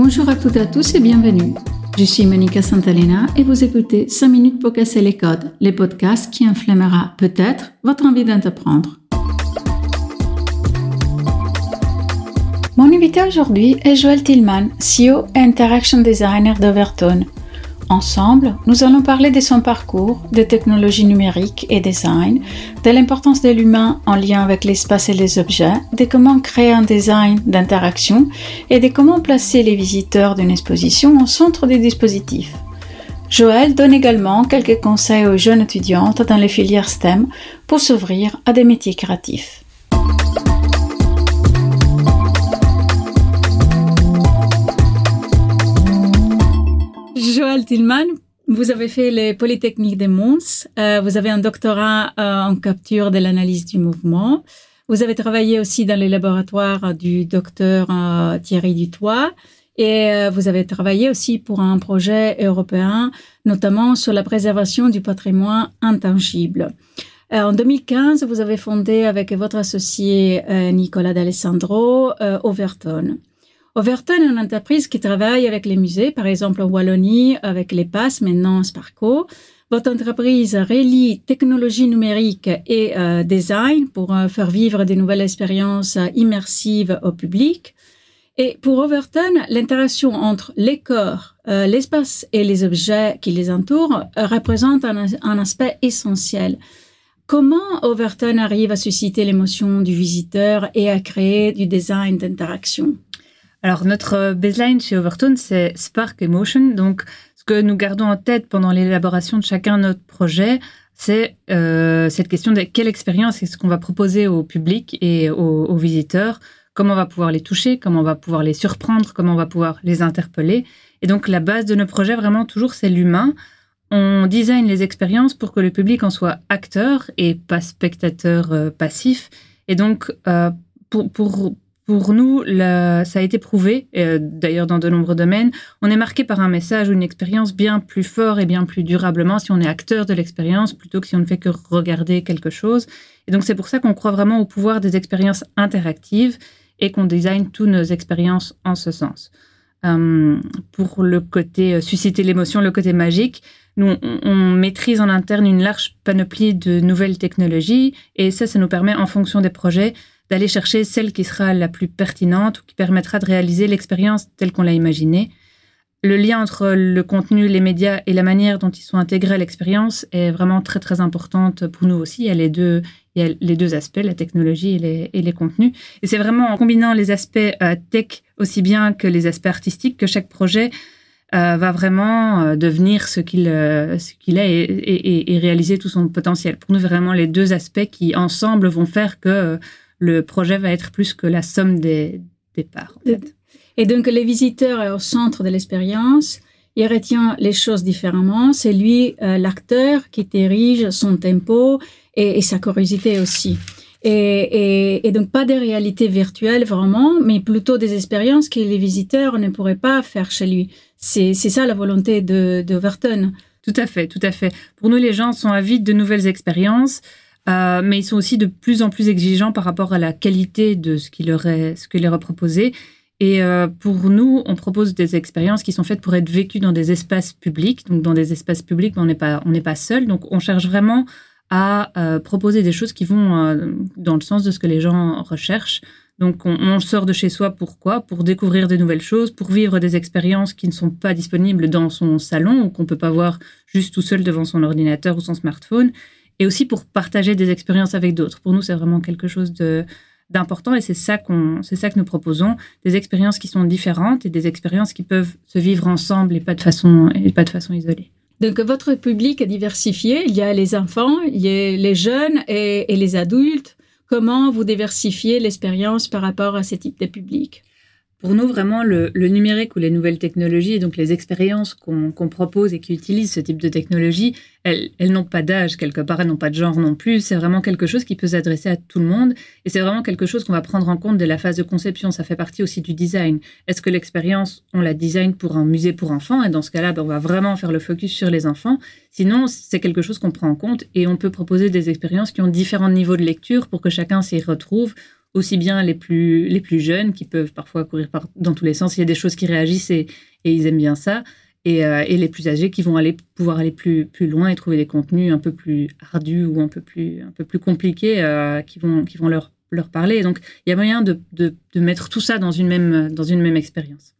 Bonjour à toutes et à tous et bienvenue. Je suis Monica Santalena et vous écoutez 5 minutes pour casser les codes, les podcasts qui inflammera peut-être votre envie d'entreprendre. Mon invité aujourd'hui est Joël Tillman, CEO et Interaction Designer d'Overtone, Ensemble, nous allons parler de son parcours, des technologies numériques et design, de l'importance de l'humain en lien avec l'espace et les objets, de comment créer un design d'interaction et de comment placer les visiteurs d'une exposition au centre des dispositifs. Joël donne également quelques conseils aux jeunes étudiantes dans les filières STEM pour s'ouvrir à des métiers créatifs. Joël Tillman, vous avez fait les Polytechniques de Mons. Euh, vous avez un doctorat euh, en capture de l'analyse du mouvement. Vous avez travaillé aussi dans les laboratoires du docteur euh, Thierry Dutoit. Et vous avez travaillé aussi pour un projet européen, notamment sur la préservation du patrimoine intangible. en 2015, vous avez fondé avec votre associé Nicolas D'Alessandro Overton. Overton est une entreprise qui travaille avec les musées, par exemple en Wallonie avec les PASS, maintenant Sparco. Votre entreprise relie technologie numérique et euh, design pour euh, faire vivre de nouvelles expériences immersives au public. Et pour Overton, l'interaction entre les corps, euh, l'espace et les objets qui les entourent représente un aspect essentiel. Comment Overton arrive à susciter l'émotion du visiteur et à créer du design d'interaction? Alors, notre baseline chez Overtone, c'est Spark Emotion. Donc, ce que nous gardons en tête pendant l'élaboration de chacun de notre projet, c'est euh, cette question de quelle expérience est-ce qu'on va proposer au public et aux, visiteurs, comment on va pouvoir les toucher, comment on va pouvoir les surprendre, comment on va pouvoir les interpeller? Et donc, la base de nos projets, vraiment, toujours, c'est l'humain. On design les expériences pour que le public en soit acteur et pas spectateur euh, passif. Et donc, euh, pour, pour nous, ça a été prouvé, euh, d'ailleurs dans de nombreux domaines, on est marqué par un message ou une expérience bien plus fort et bien plus durablement si on est acteur de l'expérience plutôt que si on ne fait que regarder quelque chose. Et donc c'est pour ça qu'on croit vraiment au pouvoir des expériences interactives et qu'on design toutes nos expériences en ce sens. Euh, pour le côté euh, susciter l'émotion, le côté magique, nous, on, maîtrise en interne une large panoplie de nouvelles technologies et ça, ça nous permet, en fonction des projets, d'aller chercher celle qui sera la plus pertinente ou qui permettra de réaliser l'expérience telle qu'on l'a imaginée. Le lien entre le contenu, les médias et la manière dont ils sont intégrés à l'expérience est vraiment très très importante pour nous aussi. Il y a les deux, il y a les deux aspects, la technologie et les, contenus. Et c'est vraiment en combinant les aspects euh, tech aussi bien que les aspects artistiques que chaque projet euh, va vraiment euh, devenir ce qu'il est et, réaliser tout son potentiel. Pour nous, vraiment les deux aspects qui ensemble vont faire que le projet va être plus que la somme des, parts. Et donc, les visiteurs est au centre de l'expérience. Il retient les choses différemment. C'est lui, euh, l'acteur, qui dirige son tempo et, sa curiosité aussi. Et, donc, pas des réalités virtuelles vraiment, mais plutôt des expériences que les visiteurs ne pourraient pas faire chez lui. C'est ça la volonté de, de Overton. Tout à fait, tout à fait. Pour nous, les gens sont avides de nouvelles expériences. Euh, mais ils sont aussi de plus en plus exigeants par rapport à la qualité de ce qui leur est, ce leur est proposé. Et euh, pour nous, on propose des expériences qui sont faites pour être vécues dans des espaces publics. Donc, dans des espaces publics, on n'est pas, on n'est pas seul. Donc, on cherche vraiment à euh, proposer des choses qui vont dans le sens de ce que les gens recherchent. Donc, on, sort de chez soi pourquoi? Pour découvrir de nouvelles choses, pour vivre des expériences qui ne sont pas disponibles dans son salon ou qu'on peut pas voir juste tout seul devant son ordinateur ou son smartphone et aussi pour partager des expériences avec d'autres. Pour nous, c'est vraiment quelque chose de d'important et c'est ça que nous proposons des expériences qui sont différentes et des expériences qui peuvent se vivre ensemble et pas de façon isolée. Donc votre public est diversifié, il y a les enfants, il y a les jeunes et, et les adultes. Comment vous diversifiez l'expérience par rapport à ce type de public pour nous, vraiment, le, numérique ou les nouvelles technologies, et donc les expériences qu'on propose et qui utilisent ce type de technologie, elles, n'ont pas d'âge quelque part, elles n'ont pas de genre non plus. C'est vraiment quelque chose qui peut s'adresser à tout le monde. Et c'est vraiment quelque chose qu'on va prendre en compte dès la phase de conception. Ça fait partie aussi du design. Est-ce que l'expérience, on la design pour un musée pour enfants? Et dans ce cas-là, ben, on va vraiment faire le focus sur les enfants. Sinon, c'est quelque chose qu'on prend en compte et on peut proposer des expériences qui ont différents niveaux de lecture pour que chacun s'y retrouve aussi bien les plus, les plus jeunes qui peuvent parfois courir dans tous les sens. Il y a des choses qui réagissent et, ils aiment bien ça. Et, euh, et, les plus âgés qui vont aller, pouvoir aller plus, plus loin et trouver des contenus un peu plus ardus ou un peu plus, un peu plus compliqués euh, qui, vont, qui vont leur, leur parler. donc, il y a moyen de, de, de, mettre tout ça dans une même, dans une même expérience.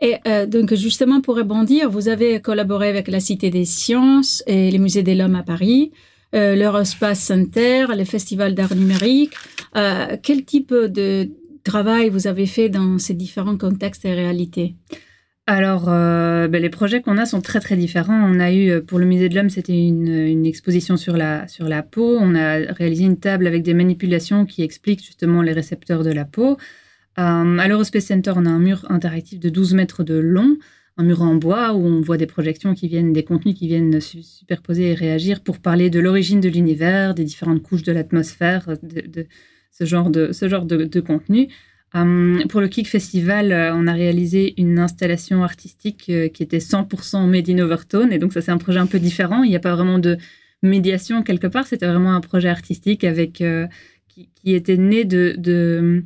Et euh, donc, justement, pour rebondir, vous avez collaboré avec la Cité des Sciences et les Musées de l'Homme à Paris, euh, l'Eurospace Center, le Festival d'art numérique. Euh, quel type de travail vous avez fait dans ces différents contextes et réalités? Alors, euh, ben, les projets qu'on a sont très très différents. On a eu pour le musée de l'homme, c'était une, une, exposition sur la sur la peau. On a réalisé une table avec des manipulations qui expliquent justement les récepteurs de la peau. Euh, à l'Eurospace Center, on a un mur interactif de 12 mètres de long, un mur en bois où on voit des projections qui viennent, des contenus qui viennent superposer et réagir pour parler de l'origine de l'univers, des différentes couches de l'atmosphère, de, de, ce genre de, ce genre de, contenu. Um, pour le Kick Festival, euh, on a réalisé une installation artistique euh, qui était 100% made in Overtone. Et donc, ça, c'est un projet un peu différent. Il n'y a pas vraiment de médiation quelque part. C'était vraiment un projet artistique avec, euh, qui, qui, était né de, de,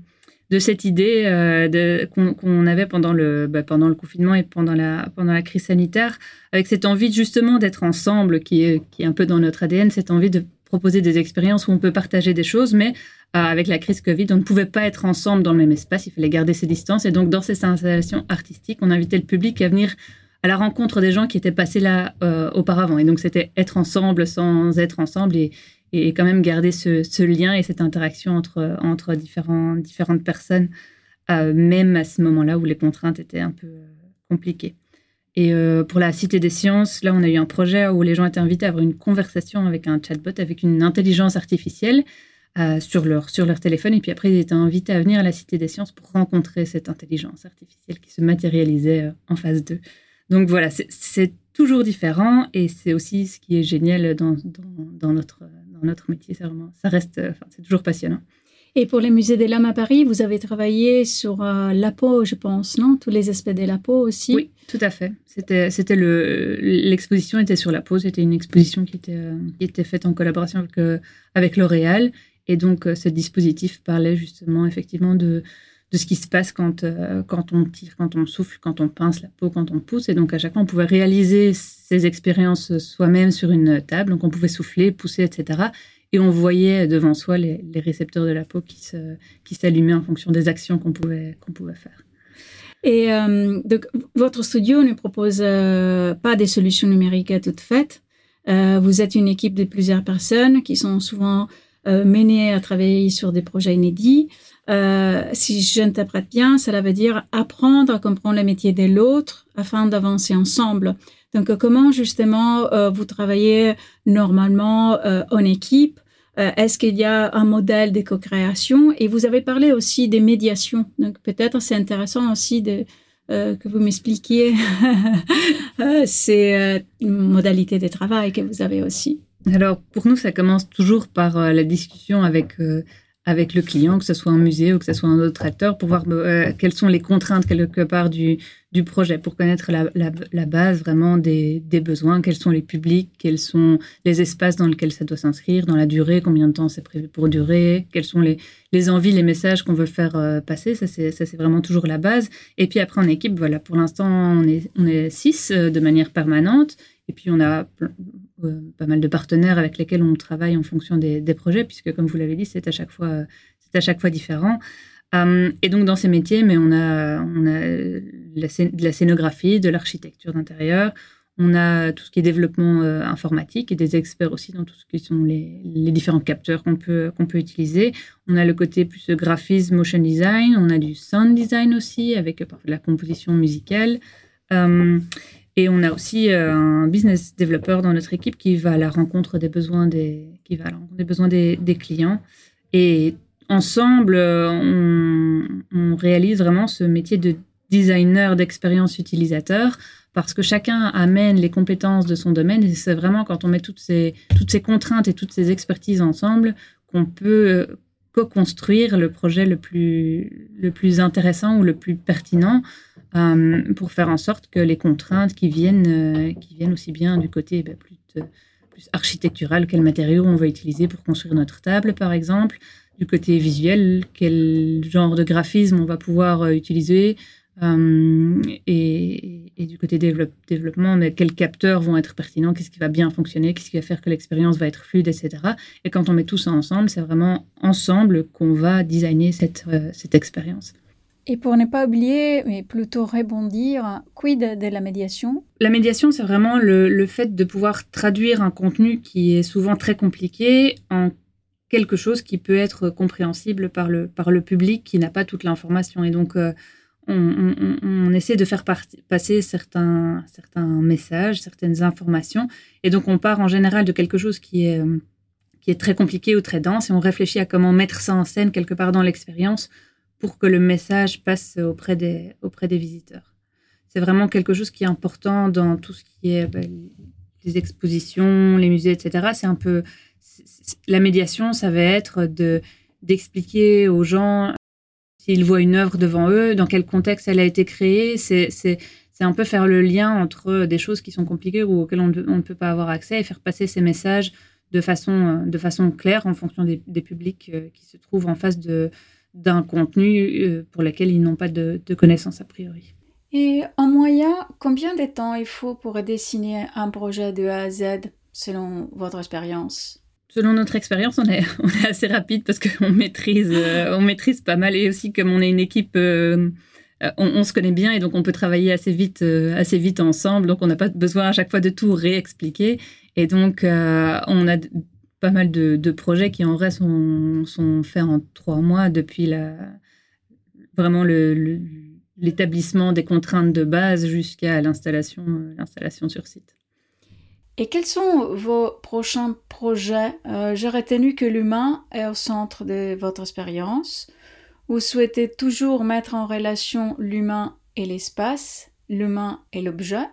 de cette idée euh, qu'on avait pendant le, bah, pendant le confinement et pendant la, pendant la crise sanitaire, avec cette envie justement d'être ensemble, qui est, qui est un peu dans notre ADN, cette envie de proposer des expériences où on peut partager des choses, mais euh, avec la crise Covid, on ne pouvait pas être ensemble dans le même espace, il fallait garder ses distances. Et donc, dans ces installations artistiques, on invitait le public à venir à la rencontre des gens qui étaient passés là euh, auparavant. Et donc, c'était être ensemble sans être ensemble et, et quand même garder ce, lien et cette interaction entre, entre différents, différentes personnes, euh, même à ce moment-là où les contraintes étaient un peu euh, compliquées. Et euh, pour la Cité des Sciences, là, on a eu un projet où les gens étaient invités à avoir une conversation avec un chatbot, avec une intelligence artificielle sur, leur, sur leur téléphone. Et puis après, ils étaient invités à venir à la Cité des Sciences pour rencontrer cette intelligence artificielle qui se matérialisait en phase 2. Donc voilà, c'est toujours différent et c'est aussi ce qui est génial dans, dans, notre, notre métier. Vraiment, ça reste, enfin, c'est toujours passionnant. Et pour les musées des lames à Paris, vous avez travaillé sur euh, la peau, je pense, non? Tous les aspects de la peau aussi Oui, tout à fait. C'était, c'était le, l'exposition était sur la peau. C'était une exposition qui était, euh, qui était faite en collaboration avec, euh, avec L'Oréal. Et donc, ce dispositif parlait justement, effectivement, de, de ce qui se passe quand, quand on tire, quand on souffle, quand on pince la peau, quand on pousse. Et donc, à chaque fois, on pouvait réaliser ces expériences soi-même sur une table. Donc, on pouvait souffler, pousser, etc et on voyait devant soi les, récepteurs de la peau qui, se, qui s'allumaient en fonction des actions qu'on pouvait, qu'on pouvait faire. Et euh, donc, votre studio ne propose euh, pas des solutions numériques toutes faites. Euh, vous êtes une équipe de plusieurs personnes qui sont souvent euh, menées à travailler sur des projets inédits. Euh, si j'interprète bien, cela veut dire apprendre à comprendre le métier de l'autre afin d'avancer ensemble. Donc, comment justement euh, vous travaillez normalement en équipe? Euh, est-ce qu'il y a un modèle de co-création? Et vous avez parlé aussi des médiations. Donc peut-être c'est intéressant aussi de, euh, que vous m'expliquiez euh, ces modalités de travail que vous avez aussi. Alors pour nous, ça commence toujours par la discussion avec avec le client, que ce soit un musée ou que ce soit un autre acteur, pour voir euh, quelles sont les contraintes quelque part du, du projet, pour connaître la, la, base vraiment des, des, besoins, quels sont les publics, quels sont les espaces dans lesquels ça doit s'inscrire, dans la durée, combien de temps c'est prévu pour durer, quelles sont les, les envies, les messages qu'on veut faire euh, passer, ça c'est, vraiment toujours la base. Et puis après en équipe, voilà, pour l'instant on est, on est six euh, de manière permanente, et puis on a euh, pas mal de partenaires avec lesquels on travaille en fonction des, projets, puisque comme vous l'avez dit, c'est à chaque fois, différent. Um, et donc dans ces métiers, mais on a, de la scénographie, de l'architecture d'intérieur, on a tout ce qui est développement euh, informatique et des experts aussi dans tout ce qui sont les, différents capteurs qu'on peut, utiliser. On a le côté plus graphisme, motion design, on a du sound design aussi avec euh, la composition musicale. Et on a aussi euh, un business developer dans notre équipe qui va à la rencontre des besoins des, qui va à la rencontre des, besoins des, des clients. Et ensemble, on, on, réalise vraiment ce métier de designer d'expérience utilisateur parce que chacun amène les compétences de son domaine et c'est vraiment quand on met toutes ces, toutes ces contraintes et toutes ces expertises ensemble qu'on peut co-construire le projet le plus, le plus intéressant ou le plus pertinent euh, pour faire en sorte que les contraintes qui viennent, euh, qui viennent aussi bien du côté bah, plus, plus architectural, quel matériau on va utiliser pour construire notre table, par exemple, du côté visuel, quel genre de graphisme on va pouvoir utiliser, euh, et, du côté développement, mais quels capteurs vont être pertinents, qu'est-ce qui va bien fonctionner, qu'est-ce qui va faire que l'expérience va être fluide, etc. Et quand on met tout ça ensemble, c'est vraiment ensemble qu'on va designer cette, euh, cette expérience. Et pour ne pas oublier, mais plutôt rebondir, quid de la médiation? La médiation, c'est vraiment le, le, fait de pouvoir traduire un contenu qui est souvent très compliqué en quelque chose qui peut être compréhensible par le, par le public qui n'a pas toute l'information. Et donc, euh, on, essaie de faire passer certains, certains messages, certaines informations. Et donc, on part en général de quelque chose qui est, euh, qui est très compliqué ou très dense et on réfléchit à comment mettre ça en scène quelque part dans l'expérience pour que le message passe auprès des, auprès des visiteurs. C'est vraiment quelque chose qui est important dans tout ce qui est ben, les expositions, les musées, etc. C'est un peu la médiation, ça va être de d'expliquer aux gens s'ils voient une œuvre devant eux, dans quel contexte elle a été créée. C'est un peu faire le lien entre des choses qui sont compliquées ou auxquelles on, ne peut pas avoir accès et faire passer ces messages de façon, euh, de façon claire en fonction des, publics euh, qui se trouvent en face d'un contenu euh, pour lequel ils n'ont pas de, de connaissances a priori. Et en moyen, combien de temps il faut pour dessiner un projet de A à Z selon votre expérience? Selon notre expérience, on est, assez rapide parce qu'on maîtrise, euh, on maîtrise pas mal et aussi comme on est une équipe, euh, euh, on, se connaît bien et donc on peut travailler assez vite, assez vite ensemble. Donc on n'a pas besoin à chaque fois de tout réexpliquer. Et donc on a pas mal de, projets qui en vrai sont, sont, faits en trois mois depuis la, vraiment l'établissement des contraintes de base jusqu'à l'installation, l'installation sur site. Et quels sont vos prochains projets? Euh, J'ai que l'humain est au centre de votre expérience. Vous souhaitez toujours mettre en relation l'humain et l'espace, l'humain et l'objet.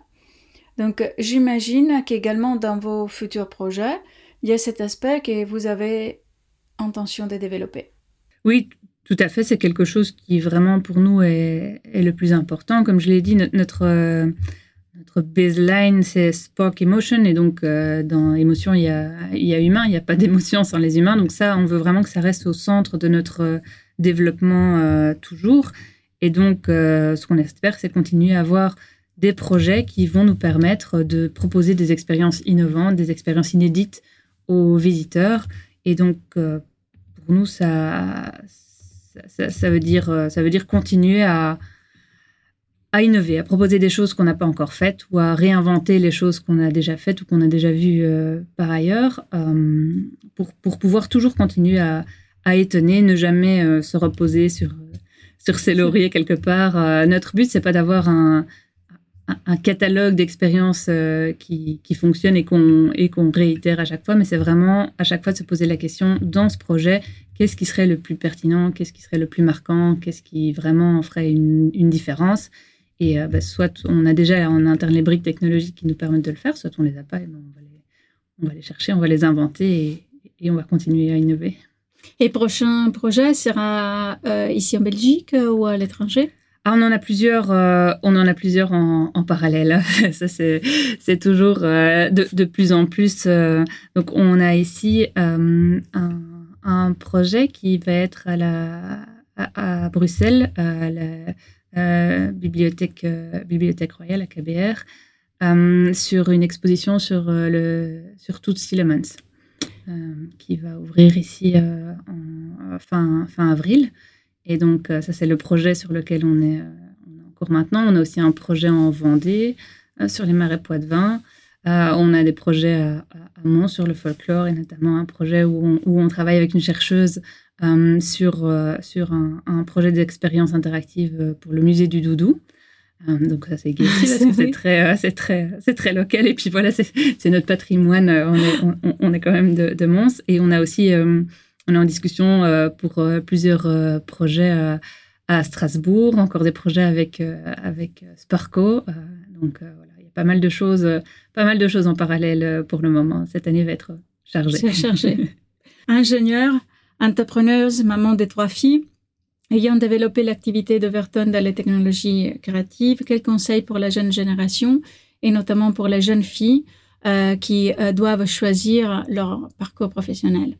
Donc j'imagine qu'également dans vos futurs projets, il y a cet aspect que vous avez intention de développer. Oui, tout à fait. C'est quelque chose qui vraiment pour nous est, le plus important. Comme je l'ai dit, notre, euh, notre baseline, c'est Spark Emotion. Et donc, euh, dans émotion, il y a, humain. Il n'y a pas d'émotion sans les humains. Donc, ça, on veut vraiment que ça reste au centre de notre euh, développement euh, toujours. Et donc, ce qu'on espère, c'est continuer à avoir des projets qui vont nous permettre de proposer des expériences innovantes, des expériences inédites aux visiteurs. Et donc, pour nous, ça, ça, veut dire, ça veut dire continuer à, à innover, à proposer des choses qu'on n'a pas encore faites ou à réinventer les choses qu'on a déjà faites ou qu'on a déjà vues euh, par ailleurs euh, pour, pour, pouvoir toujours continuer à, à étonner, ne jamais euh, se reposer sur, sur ses lauriers quelque part. notre but, c'est pas d'avoir un, un, catalogue d'expériences qui, qui fonctionne et qu'on qu'on réitère à chaque fois, mais c'est vraiment à chaque fois de se poser la question dans ce projet, qu'est-ce qui serait le plus pertinent, qu'est-ce qui serait le plus marquant, qu'est-ce qui vraiment ferait une, une différence et euh, bah, soit on a déjà en interne les briques technologiques qui nous permettent de le faire, soit on les a pas et ben, on, va les, on, va les, chercher, on va les inventer et, on va continuer à innover. Et prochain projet sera euh, ici en Belgique euh, ou à l'étranger? Ah, on en a plusieurs, on en a plusieurs en, parallèle. Ça c'est c'est toujours de, de, plus en plus. donc on a ici un, un, projet qui va être à la à, à Bruxelles, à la euh, bibliothèque, euh, bibliothèque royale à KBR, euh, sur une exposition sur, le, sur Lemons, qui va ouvrir ici fin, fin avril. Et donc, ça, c'est le projet sur lequel on est, encore maintenant. On a aussi un projet en Vendée, sur les marais Poitevin. Euh, on a des projets à, à, Mont sur le folklore et notamment un projet où où on travaille avec une chercheuse euh, sur, euh, sur un, un projet d'expérience interactive euh, pour le musée du Doudou. donc ça c'est c'est très, c'est très, c'est très local et puis voilà c'est notre patrimoine. On est, on, est quand même de, de, Mons et on a aussi on est en discussion pour plusieurs projets à Strasbourg, encore des projets avec avec Sparco. donc voilà, il y a pas mal de choses, pas mal de choses en parallèle pour le moment. Cette année va être chargée. C'est chargé. Ingénieur, entrepreneuse, maman de trois filles, ayant développé l'activité d'Overton dans les technologies créatives, quels conseils pour la jeune génération et notamment pour les jeunes filles euh, qui euh, doivent choisir leur parcours professionnel?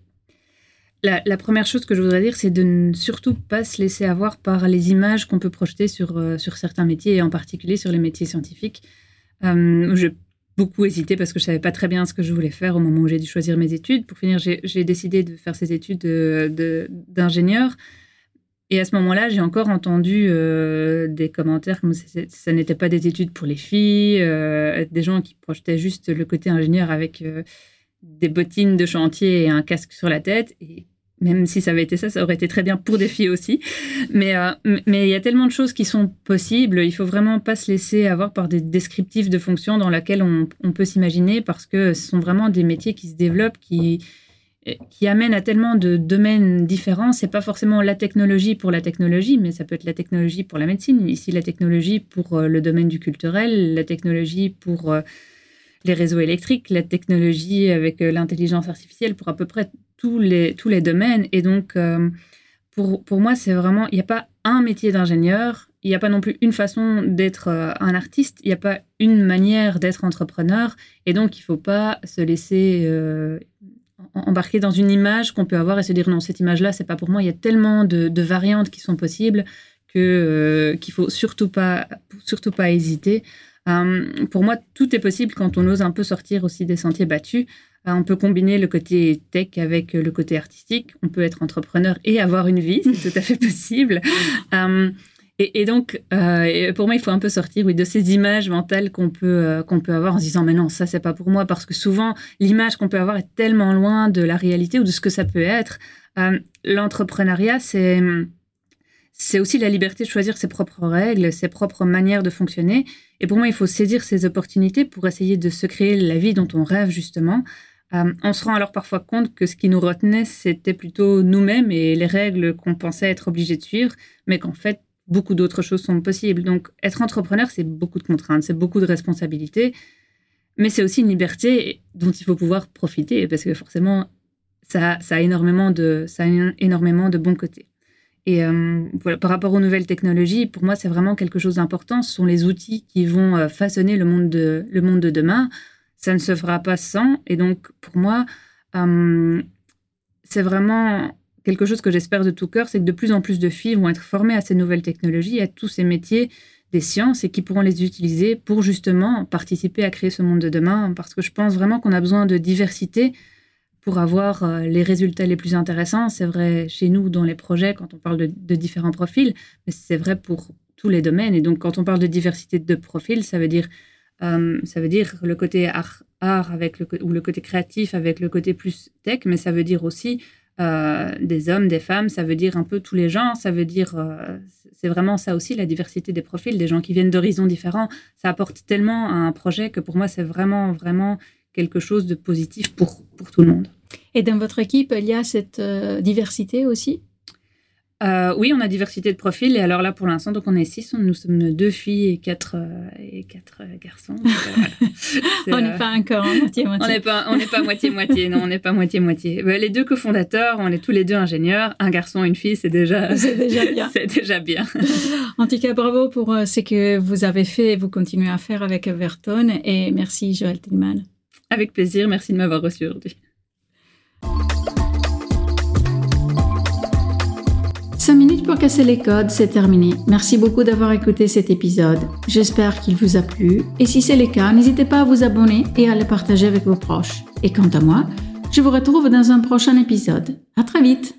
La, première chose que je voudrais dire, c'est de ne surtout pas se laisser avoir par les images qu'on peut projeter sur, euh, sur certains métiers, et en particulier sur les métiers scientifiques. Beaucoup hésité parce que je savais pas très bien ce que je voulais faire au moment où j'ai dû choisir mes études. Pour finir, j'ai décidé de faire ces études d'ingénieur. et à ce moment-là, j'ai encore entendu euh, des commentaires comme ça n'était pas des études pour les filles, des gens qui projetaient juste le côté ingénieur avec des bottines de chantier et un casque sur la tête. Et même si ça avait été ça, ça aurait été très bien pour des filles aussi. Mais euh, mais il y a tellement de choses qui sont possibles. Il faut vraiment pas se laisser avoir par des descriptifs de fonctions dans lesquels on, on peut s'imaginer parce que ce sont vraiment des métiers qui se développent, qui qui amènent à tellement de domaines différents. C'est pas forcément la technologie pour la technologie, mais ça peut être la technologie pour la médecine. Ici, la technologie pour euh, le domaine du culturel, la technologie pour euh, les réseaux électriques, la technologie avec l'intelligence artificielle pour à peu près tous les, tous les domaines. Et donc, euh, pour, pour moi, c'est vraiment, il n'y a pas un métier d'ingénieur, il n'y a pas non plus une façon d'être euh, un artiste, il n'y a pas une manière d'être entrepreneur. Et donc, il ne faut pas se laisser euh, embarquer dans une image qu'on peut avoir et se dire non, cette image-là, c'est pas pour moi. Il y a tellement de, variantes qui sont possibles que qu'il faut surtout pas, surtout pas hésiter. Pour moi, tout est possible quand on ose un peu sortir aussi des sentiers battus. Euh, on peut combiner le côté tech avec le côté artistique. On peut être entrepreneur et avoir une vie, c'est tout à fait possible. Euh, et, donc, euh, pour moi, il faut un peu sortir oui, de ces images mentales qu'on peut, qu'on peut avoir en se disant, mais non, ça, c'est pas pour moi, parce que souvent, l'image qu'on peut avoir est tellement loin de la réalité ou de ce que ça peut être. L'entrepreneuriat, c'est c'est aussi la liberté de choisir ses propres règles, ses propres manières de fonctionner. Et pour moi, il faut saisir ces opportunités pour essayer de se créer la vie dont on rêve, justement. Euh, on se rend alors parfois compte que ce qui nous retenait, c'était plutôt nous-mêmes et les règles qu'on pensait être obligés de suivre, mais qu'en fait, beaucoup d'autres choses sont possibles. Donc, être entrepreneur, c'est beaucoup de contraintes, c'est beaucoup de responsabilités, mais c'est aussi une liberté dont il faut pouvoir profiter, parce que forcément, ça, a, énormément de, ça énormément de bons côtés. Et euh, voilà, par rapport aux nouvelles technologies, pour moi, c'est vraiment quelque chose d'important. Ce sont les outils qui vont euh, façonner le monde de, le monde de demain ça ne se fera pas sans. Et donc, pour moi, euh, c'est vraiment quelque chose que j'espère de tout cœur, c'est que de plus en plus de filles vont être formées à ces nouvelles technologies, à tous ces métiers des sciences et qui pourront les utiliser pour justement participer à créer ce monde de demain. Parce que je pense vraiment qu'on a besoin de diversité pour avoir euh, les résultats les plus intéressants. C'est vrai chez nous dans les projets quand on parle de, différents profils, mais c'est vrai pour tous les domaines. Et donc quand on parle de diversité de profils, ça veut dire euh, ça veut dire le côté art, avec le, ou le côté créatif avec le côté plus tech, mais ça veut dire aussi euh, des hommes, des femmes, ça veut dire un peu tous les gens, ça veut dire, c'est vraiment ça aussi, la diversité des profils, des gens qui viennent d'horizons différents. Ça apporte tellement à un projet que pour moi, c'est vraiment, vraiment quelque chose de positif pour, pour tout le monde. Et dans votre équipe, il y a cette diversité aussi? Euh, oui, on a diversité de profils. Et alors là, pour l'instant, donc on est six. Nous sommes deux filles et quatre, euh, et quatre euh, garçons. on n'est pas encore moitié-moitié. On n'est pas, on n'est pas moitié-moitié. non, on n'est pas moitié-moitié. les deux cofondateurs, on est tous les deux ingénieurs. Un garçon, une fille, c'est déjà, c'est déjà bien. c'est déjà bien. en tout cas, bravo pour ce que vous avez fait et vous continuez à faire avec Everton. Et merci, Joël Tillman. Avec plaisir. Merci de m'avoir reçu aujourd'hui. 5 minutes pour casser les codes, c'est terminé. Merci beaucoup d'avoir écouté cet épisode. J'espère qu'il vous a plu et si c'est le cas, n'hésitez pas à vous abonner et à le partager avec vos proches. Et quant à moi, je vous retrouve dans un prochain épisode. À très vite!